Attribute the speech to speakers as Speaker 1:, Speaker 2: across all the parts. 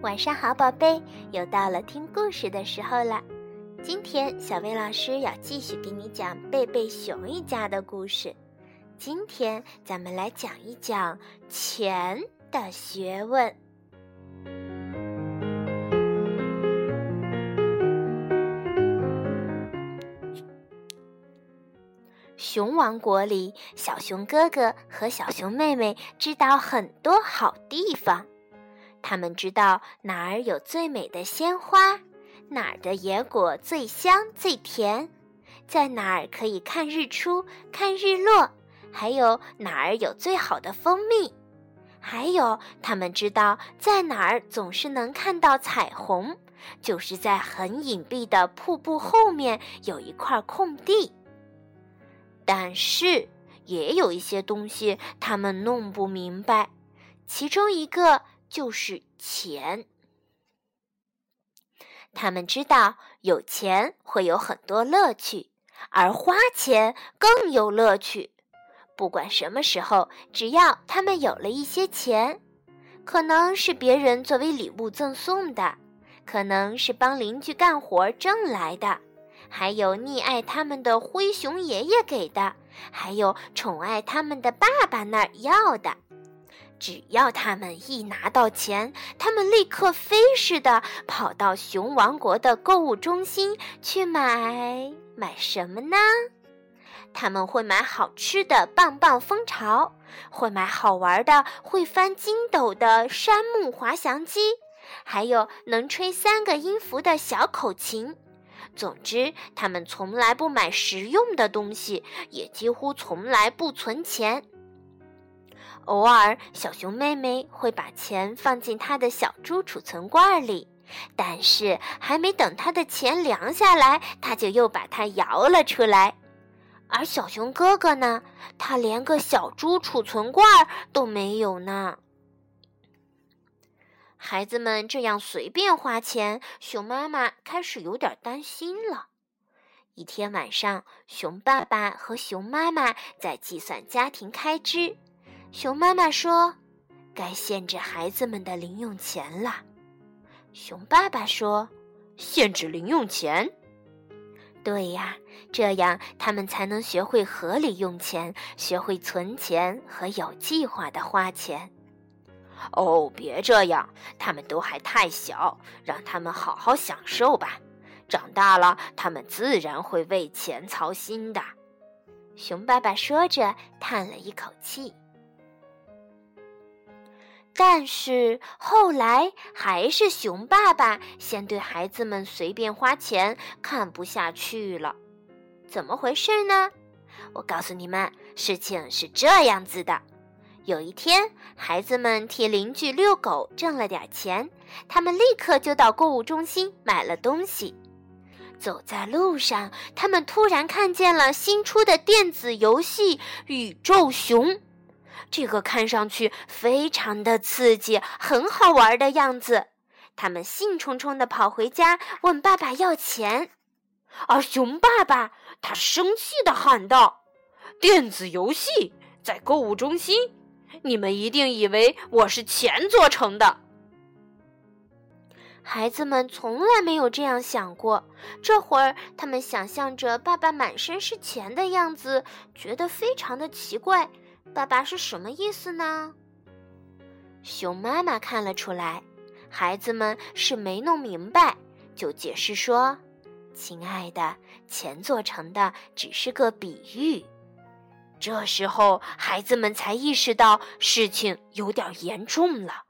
Speaker 1: 晚上好，宝贝，又到了听故事的时候了。今天小薇老师要继续给你讲贝贝熊一家的故事。今天咱们来讲一讲钱的学问。熊王国里，小熊哥哥和小熊妹妹知道很多好地方。他们知道哪儿有最美的鲜花，哪儿的野果最香最甜，在哪儿可以看日出、看日落，还有哪儿有最好的蜂蜜，还有他们知道在哪儿总是能看到彩虹，就是在很隐蔽的瀑布后面有一块空地。但是也有一些东西他们弄不明白，其中一个。就是钱。他们知道有钱会有很多乐趣，而花钱更有乐趣。不管什么时候，只要他们有了一些钱，可能是别人作为礼物赠送的，可能是帮邻居干活挣来的，还有溺爱他们的灰熊爷爷给的，还有宠爱他们的爸爸那儿要的。只要他们一拿到钱，他们立刻飞似的跑到熊王国的购物中心去买买什么呢？他们会买好吃的棒棒蜂巢，会买好玩的会翻筋斗的山木滑翔机，还有能吹三个音符的小口琴。总之，他们从来不买实用的东西，也几乎从来不存钱。偶尔，小熊妹妹会把钱放进她的小猪储存罐里，但是还没等她的钱凉下来，她就又把它摇了出来。而小熊哥哥呢，他连个小猪储存罐都没有呢。孩子们这样随便花钱，熊妈妈开始有点担心了。一天晚上，熊爸爸和熊妈妈在计算家庭开支。熊妈妈说：“该限制孩子们的零用钱了。”熊爸爸说：“
Speaker 2: 限制零用钱？
Speaker 1: 对呀，这样他们才能学会合理用钱，学会存钱和有计划的花钱。”
Speaker 2: 哦，别这样，他们都还太小，让他们好好享受吧。长大了，他们自然会为钱操心的。”
Speaker 1: 熊爸爸说着，叹了一口气。但是后来还是熊爸爸先对孩子们随便花钱看不下去了，怎么回事呢？我告诉你们，事情是这样子的：有一天，孩子们替邻居遛狗挣了点钱，他们立刻就到购物中心买了东西。走在路上，他们突然看见了新出的电子游戏《宇宙熊》。这个看上去非常的刺激，很好玩的样子。他们兴冲冲地跑回家，问爸爸要钱。
Speaker 2: 而熊爸爸他生气地喊道：“电子游戏在购物中心，你们一定以为我是钱做成的。”
Speaker 1: 孩子们从来没有这样想过。这会儿，他们想象着爸爸满身是钱的样子，觉得非常的奇怪。爸爸是什么意思呢？熊妈妈看了出来，孩子们是没弄明白，就解释说：“亲爱的，钱做成的只是个比喻。”这时候，孩子们才意识到事情有点严重了，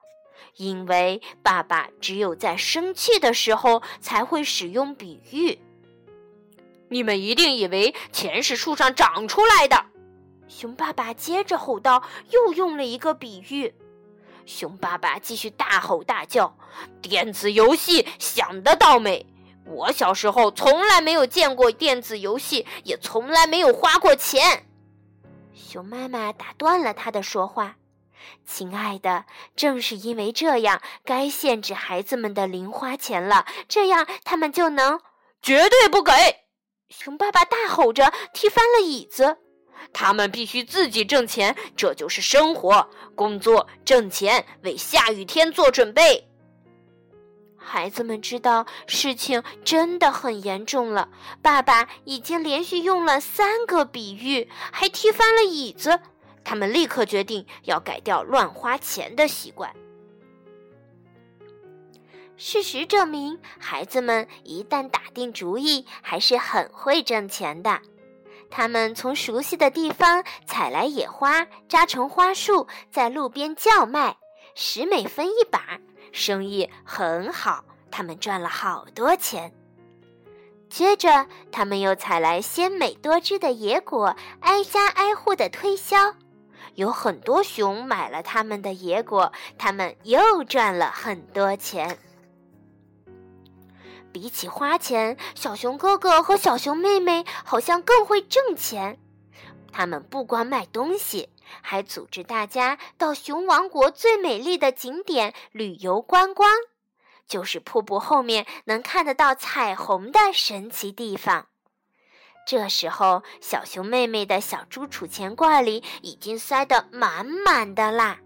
Speaker 1: 因为爸爸只有在生气的时候才会使用比喻。
Speaker 2: 你们一定以为钱是树上长出来的。
Speaker 1: 熊爸爸接着吼道，又用了一个比喻。
Speaker 2: 熊爸爸继续大吼大叫：“电子游戏想得倒美！我小时候从来没有见过电子游戏，也从来没有花过钱。”
Speaker 1: 熊妈妈打断了他的说话：“亲爱的，正是因为这样，该限制孩子们的零花钱了，这样他们就能
Speaker 2: 绝对不给！”
Speaker 1: 熊爸爸大吼着，踢翻了椅子。
Speaker 2: 他们必须自己挣钱，这就是生活。工作挣钱，为下雨天做准备。
Speaker 1: 孩子们知道事情真的很严重了。爸爸已经连续用了三个比喻，还踢翻了椅子。他们立刻决定要改掉乱花钱的习惯。事实证明，孩子们一旦打定主意，还是很会挣钱的。他们从熟悉的地方采来野花，扎成花束，在路边叫卖，十美分一把，生意很好。他们赚了好多钱。接着，他们又采来鲜美多汁的野果，挨家挨户的推销。有很多熊买了他们的野果，他们又赚了很多钱。比起花钱，小熊哥哥和小熊妹妹好像更会挣钱。他们不光卖东西，还组织大家到熊王国最美丽的景点旅游观光，就是瀑布后面能看得到彩虹的神奇地方。这时候，小熊妹妹的小猪储钱罐里已经塞得满满的啦。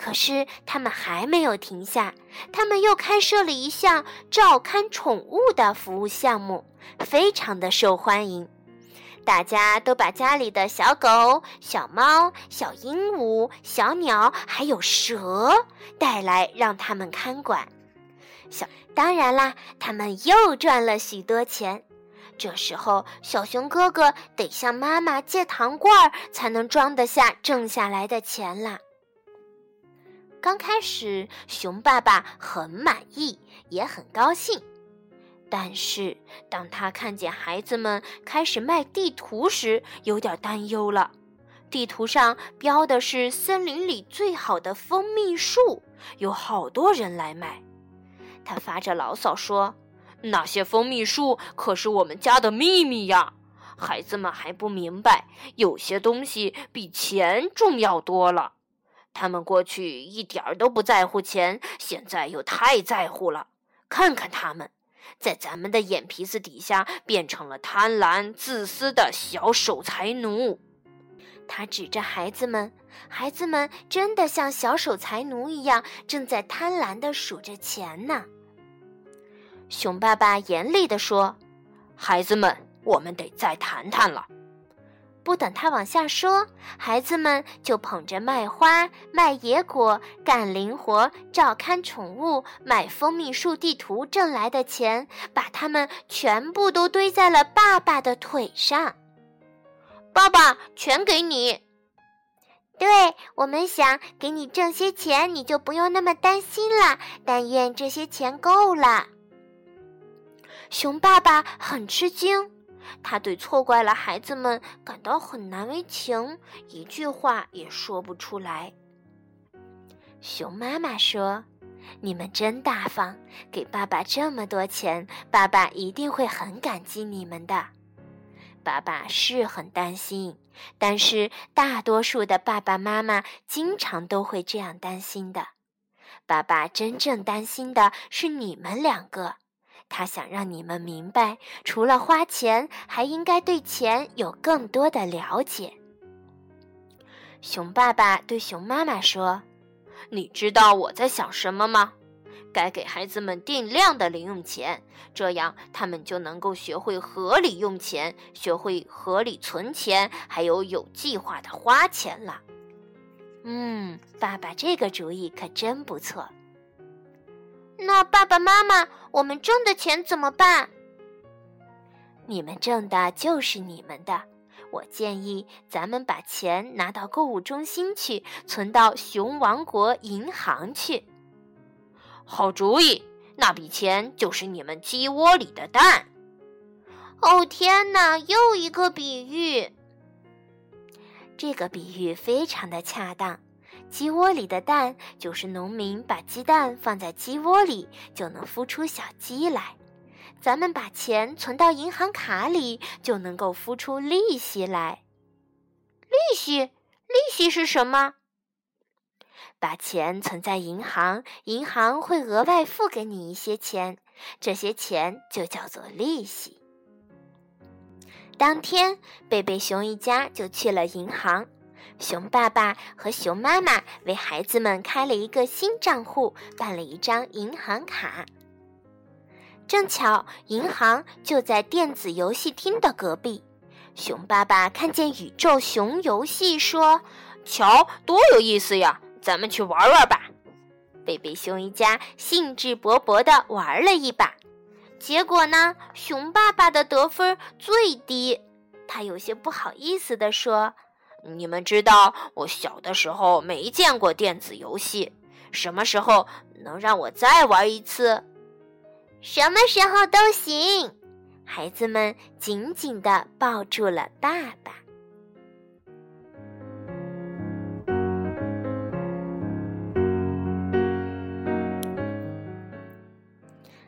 Speaker 1: 可是他们还没有停下，他们又开设了一项照看宠物的服务项目，非常的受欢迎。大家都把家里的小狗、小猫、小鹦鹉、小鸟，还有蛇带来，让他们看管。小当然啦，他们又赚了许多钱。这时候，小熊哥哥得向妈妈借糖罐儿，才能装得下挣下来的钱啦。刚开始，熊爸爸很满意，也很高兴。但是，当他看见孩子们开始卖地图时，有点担忧了。地图上标的是森林里最好的蜂蜜树，有好多人来买。他发着牢骚说。
Speaker 2: 那些蜂蜜树可是我们家的秘密呀！孩子们还不明白，有些东西比钱重要多了。他们过去一点儿都不在乎钱，现在又太在乎了。看看他们，在咱们的眼皮子底下变成了贪婪、自私的小守财奴。
Speaker 1: 他指着孩子们，孩子们真的像小守财奴一样，正在贪婪地数着钱呢。熊爸爸严厉地说：“
Speaker 2: 孩子们，我们得再谈谈了。”
Speaker 1: 不等他往下说，孩子们就捧着卖花、卖野果、干零活、照看宠物、买蜂蜜树地图挣来的钱，把它们全部都堆在了爸爸的腿上。
Speaker 2: 爸爸，全给你。
Speaker 1: 对我们想给你挣些钱，你就不用那么担心了。但愿这些钱够了。熊爸爸很吃惊，他对错怪了孩子们感到很难为情，一句话也说不出来。熊妈妈说：“你们真大方，给爸爸这么多钱，爸爸一定会很感激你们的。”爸爸是很担心，但是大多数的爸爸妈妈经常都会这样担心的。爸爸真正担心的是你们两个。他想让你们明白，除了花钱，还应该对钱有更多的了解。熊爸爸对熊妈妈说：“
Speaker 2: 你知道我在想什么吗？该给孩子们定量的零用钱，这样他们就能够学会合理用钱，学会合理存钱，还有有计划的花钱了。”
Speaker 1: 嗯，爸爸这个主意可真不错。
Speaker 3: 那爸爸妈妈，我们挣的钱怎么办？
Speaker 1: 你们挣的就是你们的。我建议咱们把钱拿到购物中心去，存到熊王国银行去。
Speaker 2: 好主意，那笔钱就是你们鸡窝里的蛋。
Speaker 3: 哦天哪，又一个比喻。
Speaker 1: 这个比喻非常的恰当。鸡窝里的蛋，就是农民把鸡蛋放在鸡窝里，就能孵出小鸡来。咱们把钱存到银行卡里，就能够孵出利息来。
Speaker 3: 利息？利息是什么？
Speaker 1: 把钱存在银行，银行会额外付给你一些钱，这些钱就叫做利息。当天，贝贝熊一家就去了银行。熊爸爸和熊妈妈为孩子们开了一个新账户，办了一张银行卡。正巧银行就在电子游戏厅的隔壁。熊爸爸看见宇宙熊游戏，说：“
Speaker 2: 瞧，多有意思呀！咱们去玩玩吧。”
Speaker 1: 贝贝熊一家兴致勃勃地玩了一把，结果呢，熊爸爸的得分最低。他有些不好意思地说：“
Speaker 2: 你们知道，我小的时候没见过电子游戏，什么时候能让我再玩一次？”
Speaker 3: 什么时候都行。
Speaker 1: 孩子们紧紧地抱住了爸爸。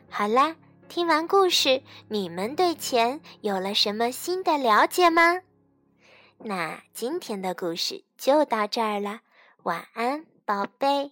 Speaker 1: 好啦，听完故事，你们对钱有了什么新的了解吗？那今天的故事就到这儿了，晚安，宝贝。